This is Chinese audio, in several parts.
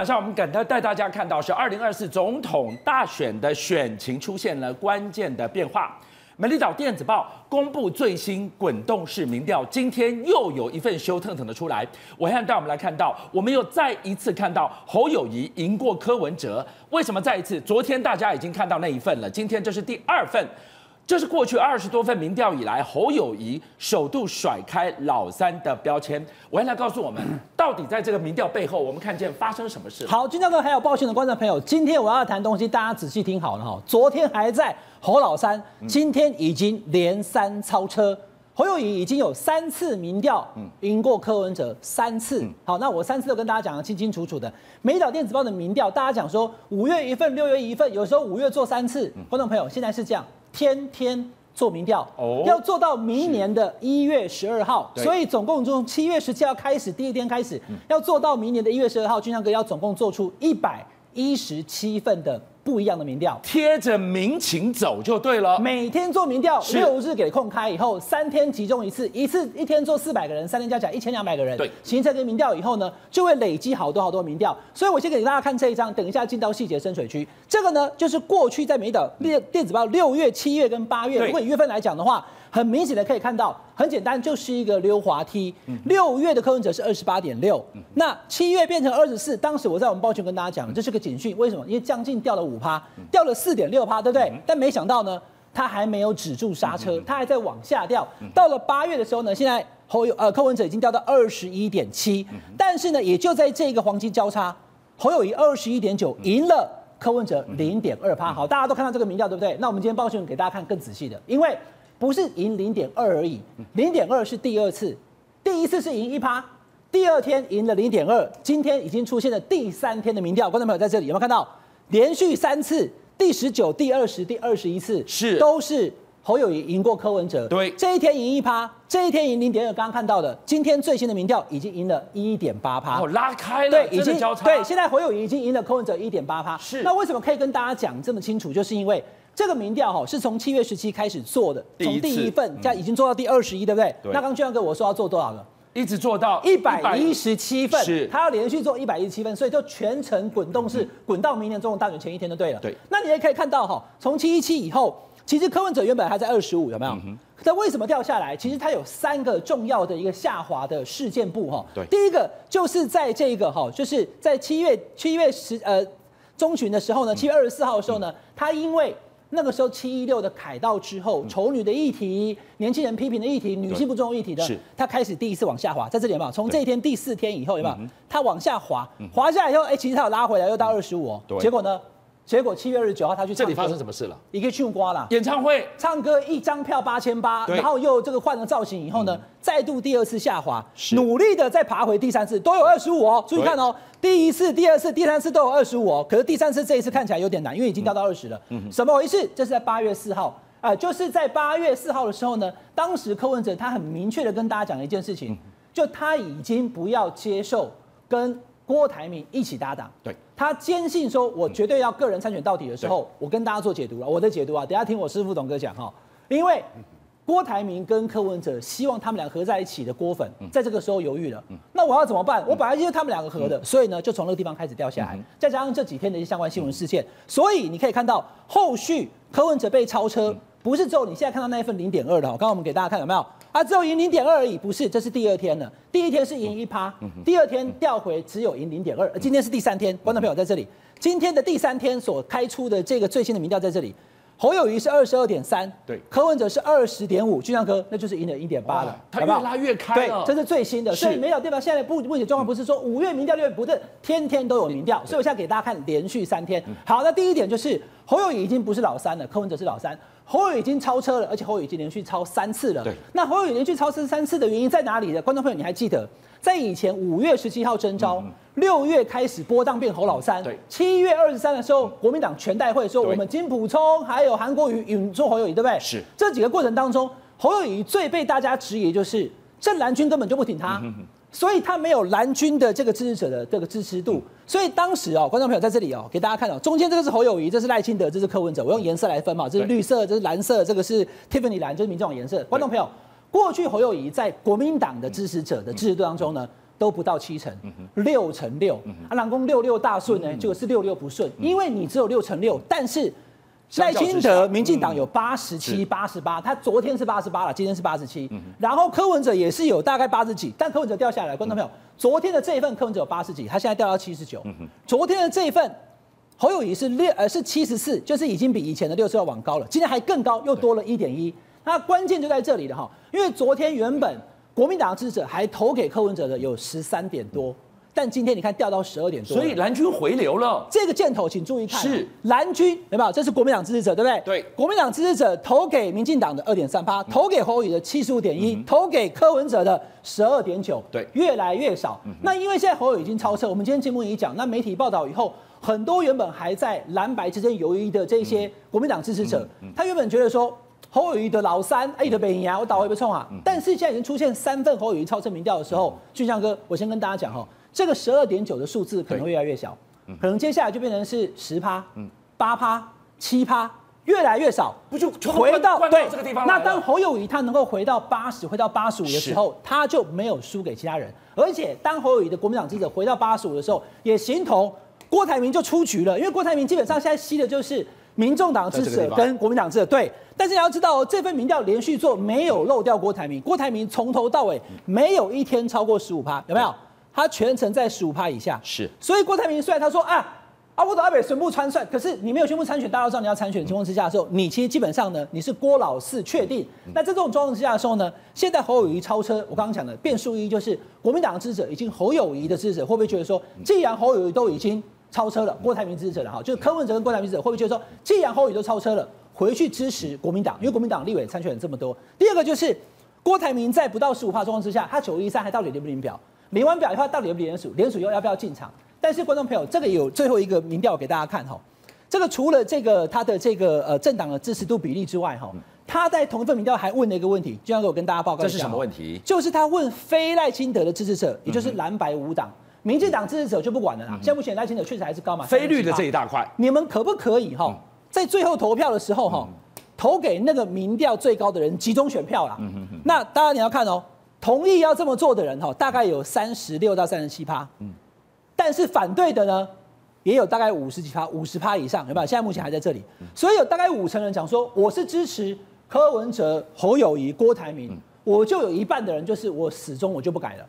晚上我们赶快带大家看到是二零二四总统大选的选情出现了关键的变化。美丽岛电子报公布最新滚动式民调，今天又有一份修腾腾的出来。我现在带我们来看到，我们又再一次看到侯友宜赢过柯文哲。为什么再一次？昨天大家已经看到那一份了，今天这是第二份。这是过去二十多份民调以来，侯友谊首度甩开老三的标签。我要来告诉我们，到底在这个民调背后，我们看见发生什么事？好，金大哥还有报讯的观众朋友，今天我要谈东西，大家仔细听好了哈。昨天还在侯老三，今天已经连三超车，侯友谊已经有三次民调赢过柯文哲三次。好，那我三次都跟大家讲得清清楚楚的。美丽岛电子报的民调，大家讲说五月一份，六月一份，有时候五月做三次。观众朋友，现在是这样。天天做民调，要做到明年的一月十二号，所以总共从七月十七号开始，第一天开始，要做到明年的一月十二号，军尚哥要总共做出一百一十七份的。不一样的民调，贴着民情走就对了。每天做民调，六日给空开以后，三天集中一次，一次一天做四百个人，三天加起来一千两百个人。对，形成一个民调以后呢，就会累积好多好多民调。所以我先给大家看这一张，等一下进到细节深水区。这个呢，就是过去在美岛电电子报六月、七月跟八月，如果以月份来讲的话。很明显的可以看到，很简单，就是一个溜滑梯。六月的柯文哲是二十八点六，那七月变成二十四。当时我在我们报讯跟大家讲，这是个警讯。为什么？因为将近掉了五趴，掉了四点六趴，对不对？但没想到呢，他还没有止住刹车，他还在往下掉。到了八月的时候呢，现在侯友呃柯文哲已经掉到二十一点七，但是呢，也就在这个黄金交叉，侯友宜二十一点九赢了柯文哲零点二趴。好，大家都看到这个民调，对不对？那我们今天报讯给大家看更仔细的，因为。不是赢零点二而已，零点二是第二次，第一次是赢一趴，第二天赢了零点二，今天已经出现了第三天的民调，观众朋友在这里有没有看到？连续三次，第十九、第二十、第二十一次是都是侯友宜赢过柯文哲，对，这一天赢一趴，这一天赢零点二，刚刚看到的，今天最新的民调已经赢了一点八趴，哦，拉开了，对，已经对，现在侯友宜已经赢了柯文哲一点八趴，是，那为什么可以跟大家讲这么清楚？就是因为。这个民调哈是从七月十七开始做的，从第一份现在已经做到第二十一，对不对？对。那刚俊相哥我说要做多少个？一直做到一百一十七份，是。他要连续做一百一十七份，所以就全程滚动式，滚到明年总统大选前一天就对了。对。那你也可以看到哈，从七一七以后，其实柯文哲原本还在二十五，有没有？他为什么掉下来？其实他有三个重要的一个下滑的事件部哈。对。第一个就是在这个哈，就是在七月七月十呃中旬的时候呢，七月二十四号的时候呢，他因为那个时候七一六的凯道之后，丑女的议题，年轻人批评的议题，女性不重要议题的，他开始第一次往下滑，在这里有没有？从这一天第四天以后有没有？他往下滑，滑下来以后，哎，其实他有拉回来，又到二十五哦。结果呢？结果七月二十九号他去这里发生什么事了？一个唱瓜了，演唱会唱歌一张票八千八，然后又这个换了造型以后呢，再度第二次下滑，努力的再爬回第三次，都有二十五哦。注意看哦，第一次、第二次、第三次都有二十五哦，可是第三次这一次看起来有点难，因为已经掉到二十了。嗯，怎么回事？这是在八月四号啊，呃，就是在八月四号的时候呢，当时柯文哲他很明确的跟大家讲了一件事情，就他已经不要接受跟。郭台铭一起搭档，对，他坚信说，我绝对要个人参选到底的时候，我跟大家做解读了。我的解读啊，等下听我师傅董哥讲哈。因为郭台铭跟柯文哲希望他们俩合在一起的郭粉，在这个时候犹豫了。那我要怎么办？我本来就是他们两个合的，所以呢，就从那个地方开始掉下来。再加上这几天的一些相关新闻事件，所以你可以看到后续柯文哲被超车，不是只有你现在看到那一份零点二的。刚刚我们给大家看有没有？啊，只有赢零点二而已，不是，这是第二天了。第一天是赢一趴，第二天调回只有赢零点二，今天是第三天。观众朋友在这里，今天的第三天所开出的这个最新的民调在这里，侯友宜是二十二点三，对，柯文哲是二十点五，俊相哥那就是赢了一点八了，他越拉越开对，这是最新的。所以没有对吧现在不目前状况不是说五月民调六月不对，天天都有民调，所以我现在给大家看连续三天。好，那第一点就是侯友宜已经不是老三了，柯文哲是老三。侯友已经超车了，而且侯友已经连续超三次了。对，那侯友连续超车三次的原因在哪里呢？观众朋友，你还记得？在以前五月十七号征召，六、嗯、月开始波荡变侯老三，对，七月二十三的时候，国民党全代会说我们金普聪还有韩国瑜引出侯友宜，对不对？是。这几个过程当中，侯友宜最被大家质疑就是正蓝军根本就不挺他。所以他没有蓝军的这个支持者的这个支持度，所以当时哦，观众朋友在这里哦，给大家看到，中间这个是侯友谊，这是赖清德，这是柯文哲，我用颜色来分嘛，这是绿色，这是蓝色，这个是 Tiffany 蓝，就是民众颜色。观众朋友，过去侯友宜在国民党的支持者的支持度当中呢，都不到七成，六成六。啊，老公六六大顺呢，结果是六六不顺，因为你只有六成六，但是赖清德民进党有八十七、八十八，他昨天是八十八了，今天是八十七。然后柯文哲也是有大概八十几，但柯文哲掉下来，观众朋友，昨天的这一份柯文哲有八十几，他现在掉到七十九。昨天的这一份。侯友宜是六呃是七十四，就是已经比以前的六十二往高了，今天还更高，又多了一点一。那关键就在这里了哈，因为昨天原本国民党的支持者还投给柯文哲的有十三点多，但今天你看掉到十二点多，所以蓝军回流了。这个箭头请注意看，是蓝军有没有？这是国民党支持者对不对？对，国民党支持者投给民进党的二点三八，投给侯友宜的七十五点一，投给柯文哲的十二点九，对，越来越少。那因为现在侯友宜已经超车，我们今天节目已经讲，那媒体报道以后。很多原本还在蓝白之间犹豫的这些国民党支持者，他原本觉得说侯友宜的老三，哎的北营啊，我倒回不冲啊。但是现在已经出现三份侯友宜超车民调的时候，俊相哥，我先跟大家讲哈，这个十二点九的数字可能会越来越小，可能接下来就变成是十趴、八趴、七趴，越来越少，不就回到对这个地方？那当侯友谊他能够回到八十，回到八十五的时候，他就没有输给其他人，而且当侯友谊的国民党支持者回到八十五的时候，也形同。郭台铭就出局了，因为郭台铭基本上现在吸的就是民众党支持者跟国民党支持者。对，但是你要知道，这份民调连续做没有漏掉郭台铭，郭台铭从头到尾没有一天超过十五趴，有没有？他全程在十五趴以下。是，所以郭台铭虽然他说啊，阿波罗阿北宣布参选，可是你没有宣布参选，大家都知道你要参选的情况之下的时候，你其实基本上呢，你是郭老四确定。那在这种状况之下的时候呢，现在侯友谊超车，我刚刚讲的变数一就是国民党的支持者，已经侯友谊的支持者会不会觉得说，既然侯友谊都已经超车了，郭台铭支持者了哈，就是柯文哲跟郭台铭支持者会不会觉得说，既然侯友谊都超车了，回去支持国民党，因为国民党立委参选人这么多。第二个就是郭台铭在不到十五趴状况之下，他九一三还到底领不领表？领完表以后到底有没有联署？联署又要不要进场？但是观众朋友，这个有最后一个民调给大家看哈，这个除了这个他的这个呃政党的支持度比例之外哈，他在同一份民调还问了一个问题，就像我跟大家报告这是什么问题？就是他问非赖清德的支持者，也就是蓝白五党。民进党支持者就不管了啦，现在目前赖清德确实还是高嘛，非绿的这一大块，你们可不可以哈，在最后投票的时候哈，投给那个民调最高的人集中选票啦？那当然你要看哦，同意要这么做的人哈，大概有三十六到三十七趴，但是反对的呢，也有大概五十几趴，五十趴以上，有没有？现在目前还在这里，所以有大概五成人讲说我是支持柯文哲、侯友谊、郭台铭，我就有一半的人就是我始终我就不改了。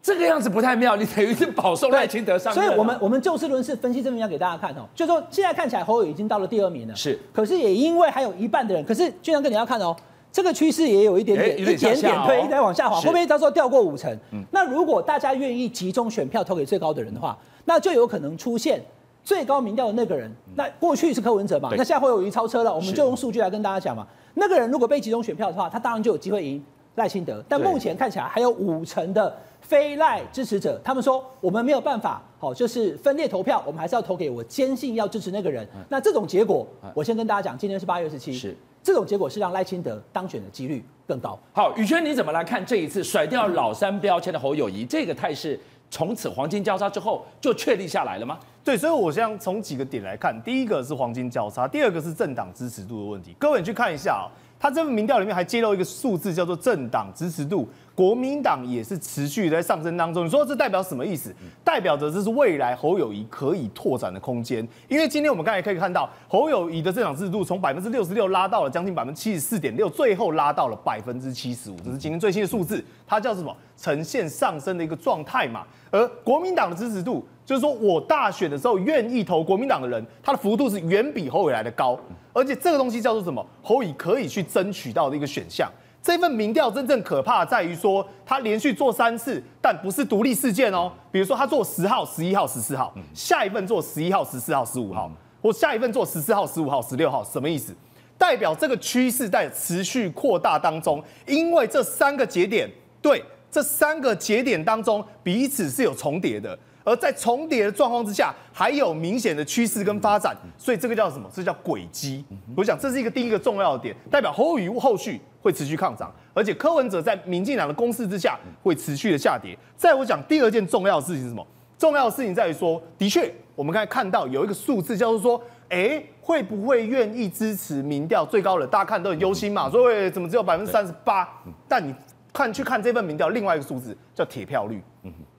这个样子不太妙，你等于是保送赖清德上。所以我们我们就事论事分析这边要给大家看哦，就是说现在看起来侯友已经到了第二名了，是，可是也因为还有一半的人，可是俊良哥你要看哦，这个趋势也有一点点一点点推，一直在往下滑，会不会到时候掉过五成？那如果大家愿意集中选票投给最高的人的话，那就有可能出现最高民调的那个人。那过去是柯文哲嘛，那现在侯友宜超车了，我们就用数据来跟大家讲嘛，那个人如果被集中选票的话，他当然就有机会赢赖清德，但目前看起来还有五成的。非赖支持者，他们说我们没有办法，好，就是分裂投票，我们还是要投给我坚信要支持那个人。那这种结果，我先跟大家讲，今天是八月二十七，是这种结果是让赖清德当选的几率更高。好，宇轩你怎么来看这一次甩掉老三标签的侯友谊这个态势，从此黄金交叉之后就确立下来了吗？对，所以我想从几个点来看，第一个是黄金交叉，第二个是政党支持度的问题。各位你去看一下啊，他这份民调里面还揭露一个数字，叫做政党支持度。国民党也是持续在上升当中，你说这代表什么意思？代表着这是未来侯友谊可以拓展的空间。因为今天我们刚才可以看到，侯友谊的政党支持度从百分之六十六拉到了将近百分之七十四点六，最后拉到了百分之七十五，这是今天最新的数字。它叫什么？呈现上升的一个状态嘛。而国民党的支持度，就是说我大选的时候愿意投国民党的人，他的幅度是远比侯友宜来的高，而且这个东西叫做什么？侯友宜可以去争取到的一个选项。这份民调真正可怕在于说，他连续做三次，但不是独立事件哦。比如说，他做十号、十一号、十四号，下一份做十一号、十四号、十五号，我下一份做十四号、十五号、十六号，什么意思？代表这个趋势在持续扩大当中，因为这三个节点，对，这三个节点当中彼此是有重叠的。而在重叠的状况之下，还有明显的趋势跟发展，所以这个叫什么？这叫轨迹。我想这是一个第一个重要的点，代表侯友宜后续会持续抗涨，而且柯文哲在民进党的攻势之下会持续的下跌。在我讲第二件重要的事情是什么？重要的事情在于说，的确我们刚才看到有一个数字叫做说，哎，会不会愿意支持民调最高的？大家看都很忧心嘛，所以怎么只有百分之三十八？但你看去看这份民调，另外一个数字叫铁票率。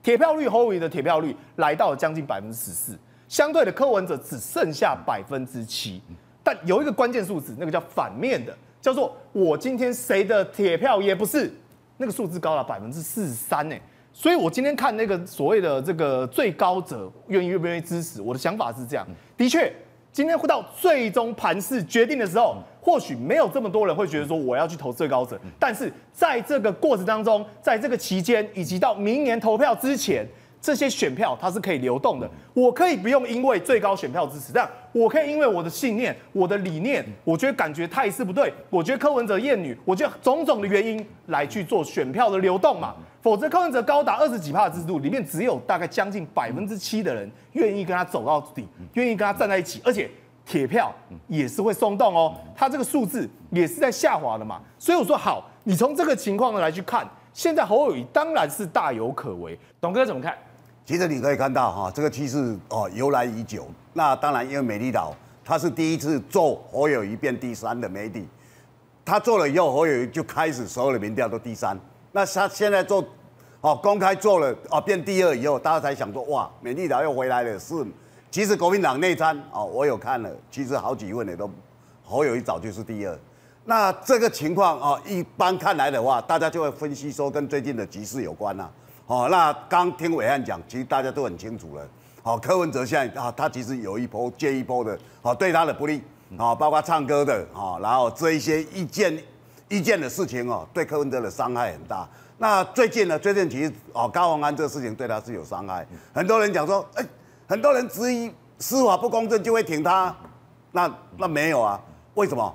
铁票率侯友的铁票率来到了将近百分之十四，相对的柯文哲只剩下百分之七。但有一个关键数字，那个叫反面的，叫做我今天谁的铁票也不是，那个数字高了百分之四十三呢。所以我今天看那个所谓的这个最高者愿意愿不愿意支持，我的想法是这样，的确。今天会到最终盘势决定的时候，或许没有这么多人会觉得说我要去投最高者，但是在这个过程当中，在这个期间以及到明年投票之前，这些选票它是可以流动的。我可以不用因为最高选票支持，但我可以因为我的信念、我的理念，我觉得感觉态势不对，我觉得柯文哲厌女，我觉得种种的原因来去做选票的流动嘛。否则，柯文哲高达二十几趴的支持度，里面只有大概将近百分之七的人愿意跟他走到底，愿意跟他站在一起，而且铁票也是会松动哦，它这个数字也是在下滑的嘛。所以我说好，你从这个情况来去看，现在侯友宜当然是大有可为。董哥怎么看？其实你可以看到哈，这个趋势哦由来已久。那当然，因为美丽岛他是第一次做侯友宜变第三的媒体，他做了以后，侯友宜就开始所有的民调都第三。那他现在做，哦，公开做了，哦，变第二以后，大家才想说，哇，美丽岛又回来了。是，其实国民党内参，哦，我有看了，其实好几份也都，侯友宜早就是第二。那这个情况，哦，一般看来的话，大家就会分析说跟最近的局势有关呐。哦，那刚听暐瀚讲，其实大家都很清楚了。哦，柯文哲现在啊，他其实有一波接一波的，哦，对他的不利，哦，包括唱歌的，哦，然后这一些意见。意见的事情哦，对柯文哲的伤害很大。那最近呢？最近其实哦，高虹安这个事情对他是有伤害。很多人讲说，哎，很多人质疑司法不公正就会挺他，那那没有啊？为什么？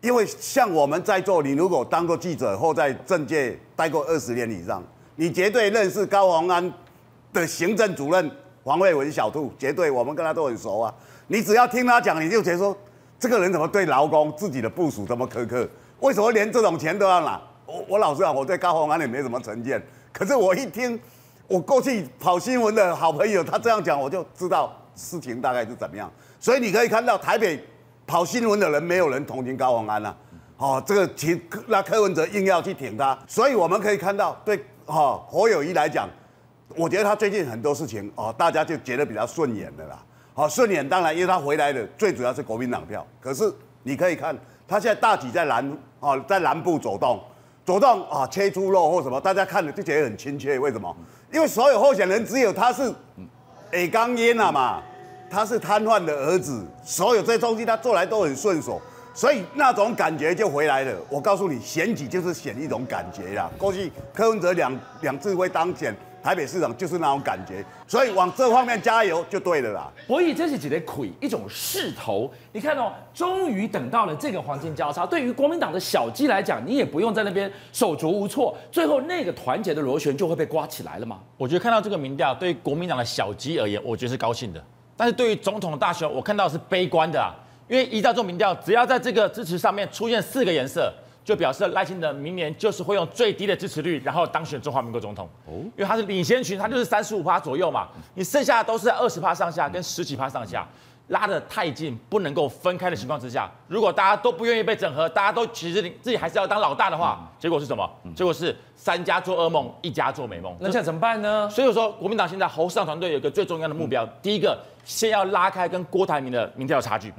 因为像我们在座，你如果当过记者或在政界待过二十年以上，你绝对认识高虹安的行政主任黄慧文小兔，绝对我们跟他都很熟啊。你只要听他讲，你就觉得说，这个人怎么对劳工自己的部署这么苛刻？为什么连这种钱都要拿？我我老实讲，我对高虹安也没什么成见。可是我一听，我过去跑新闻的好朋友他这样讲，我就知道事情大概是怎么样。所以你可以看到台北跑新闻的人，没有人同情高宏安呐。哦，这个挺那柯文哲硬要去挺他，所以我们可以看到，对哈侯友谊来讲，我觉得他最近很多事情哦，大家就觉得比较顺眼的啦。好顺眼，当然因为他回来的最主要是国民党票。可是你可以看。他现在大体在南啊，在南部走动，走动啊，切猪肉或什么，大家看了就觉得很亲切。为什么？因为所有候选人只有他是矮钢烟了嘛，他是瘫痪的儿子，所有这些东西他做来都很顺手，所以那种感觉就回来了。我告诉你，选举就是选一种感觉呀。过去柯文哲两两次会当选。台北市长就是那种感觉，所以往这方面加油就对了啦。博弈这是几的亏，一种势头。你看哦，终于等到了这个黄金交叉。对于国民党的小鸡来讲，你也不用在那边手足无措，最后那个团结的螺旋就会被刮起来了嘛？我觉得看到这个民调，对于国民党的小鸡而言，我觉得是高兴的。但是对于总统的大选，我看到是悲观的啊。因为依照这种民调，只要在这个支持上面出现四个颜色。就表示赖清德明年就是会用最低的支持率，然后当选中华民国总统。哦，因为他是领先群，他就是三十五趴左右嘛。你剩下的都是在二十趴上下，跟十几趴上下，拉得太近，不能够分开的情况之下，如果大家都不愿意被整合，大家都其实自己还是要当老大的话，结果是什么？结果是三家做噩梦，一家做美梦。那现在怎么办呢？所以说，国民党现在侯市长团队有一个最重要的目标，第一个先要拉开跟郭台铭的民调差距，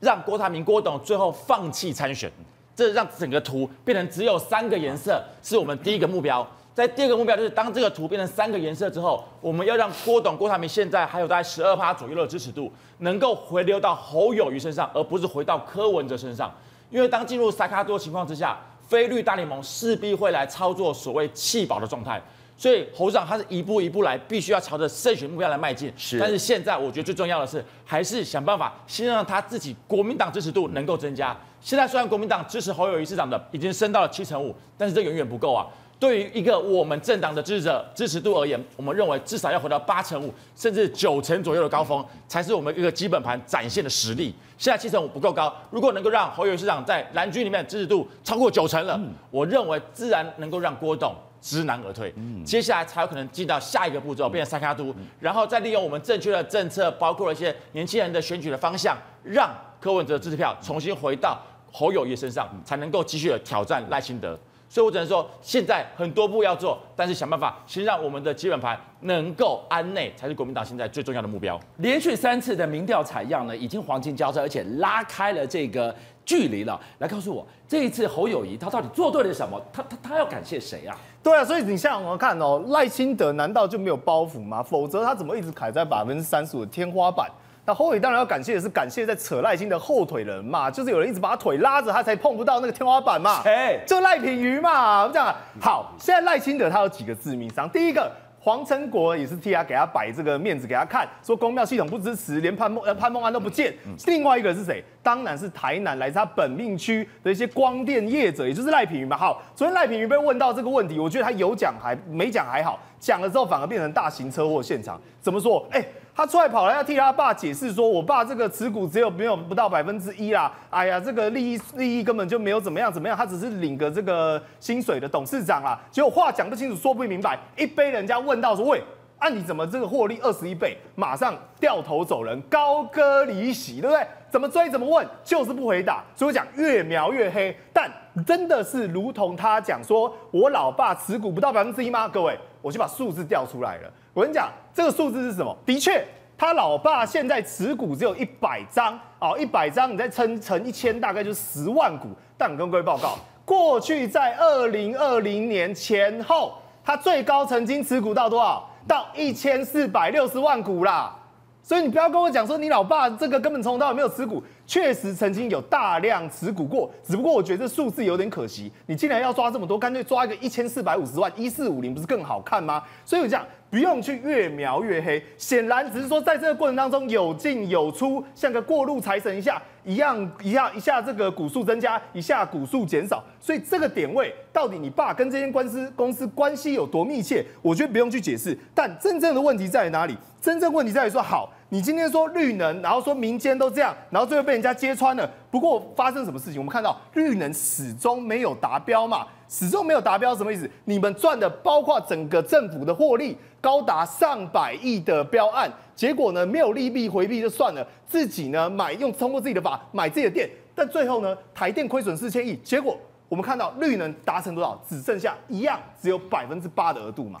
让郭台铭、郭董最后放弃参选。这让整个图变成只有三个颜色，是我们第一个目标。在第二个目标就是，当这个图变成三个颜色之后，我们要让郭董、郭台铭现在还有在十二趴左右的支持度，能够回流到侯友谊身上，而不是回到柯文哲身上。因为当进入萨卡多情况之下，菲律大联盟势必会来操作所谓弃保的状态。所以侯长他是一步一步来，必须要朝着胜选目标来迈进。是，但是现在我觉得最重要的是，还是想办法先让他自己国民党支持度能够增加。现在虽然国民党支持侯友谊市长的已经升到了七成五，但是这远远不够啊。对于一个我们政党的支持者支持度而言，我们认为至少要回到八成五，甚至九成左右的高峰，才是我们一个基本盘展现的实力。现在七成五不够高，如果能够让侯友谊市长在蓝军里面支持度超过九成了，我认为自然能够让郭董。知难而退，接下来才有可能进到下一个步骤，变成三卡都，然后再利用我们正确的政策，包括了一些年轻人的选举的方向，让柯文哲的支持票重新回到侯友谊身上，才能够继续的挑战赖清德。所以我只能说，现在很多步要做，但是想办法先让我们的基本盘能够安内，才是国民党现在最重要的目标。连续三次的民调采样呢，已经黄金交叉，而且拉开了这个距离了。来告诉我，这一次侯友谊他到底做对了什么？他他他要感谢谁啊？对啊，所以你像我们看哦，赖清德难道就没有包袱吗？否则他怎么一直卡在百分之三十五的天花板？那侯友宜当然要感谢的是感谢在扯赖清德后腿的人嘛，就是有人一直把他腿拉着，他才碰不到那个天花板嘛。谁？就赖品瑜嘛。我们讲好，现在赖清德他有几个致命伤，第一个。黄成国也是替他给他摆这个面子给他看，说公庙系统不支持，连潘梦呃潘梦安都不见。另外一个是谁？当然是台南来自他本命区的一些光电业者，也就是赖品妤嘛。好，昨天赖品妤被问到这个问题，我觉得他有讲还没讲还好，讲了之后反而变成大型车祸现场。怎么说？哎、欸。他出来跑来要替他爸解释，说我爸这个持股只有没有不到百分之一啦，哎呀，这个利益利益根本就没有怎么样怎么样，他只是领个这个薪水的董事长啦。结果话讲不清楚，说不明白，一被人家问到说，喂，按、你怎么这个获利二十一倍，马上掉头走人，高歌离席，对不对？怎么追怎么问，就是不回答。所以我讲越描越黑，但真的是如同他讲说，我老爸持股不到百分之一吗？各位，我就把数字调出来了。我跟你讲，这个数字是什么？的确，他老爸现在持股只有一百张哦，一百张你再乘乘一千，大概就是十万股。但我跟各位报告，过去在二零二零年前后，他最高曾经持股到多少？到一千四百六十万股啦。所以你不要跟我讲说你老爸这个根本从头到尾没有持股，确实曾经有大量持股过，只不过我觉得这数字有点可惜。你既然要抓这么多，干脆抓一个一千四百五十万，一四五零不是更好看吗？所以我讲。不用去越描越黑，显然只是说在这个过程当中有进有出，像个过路财神一下一样，一下一下这个股数增加，一下股数减少，所以这个点位到底你爸跟这间官司公司关系有多密切，我觉得不用去解释。但真正的问题在于哪里？真正问题在于说，好，你今天说绿能，然后说民间都这样，然后最后被人家揭穿了。不过发生什么事情？我们看到绿能始终没有达标嘛。始终没有达标，什么意思？你们赚的包括整个政府的获利高达上百亿的标案，结果呢没有利弊回避就算了，自己呢买用通过自己的法买自己的电，但最后呢台电亏损四千亿，结果我们看到绿能达成多少？只剩下一样，只有百分之八的额度嘛。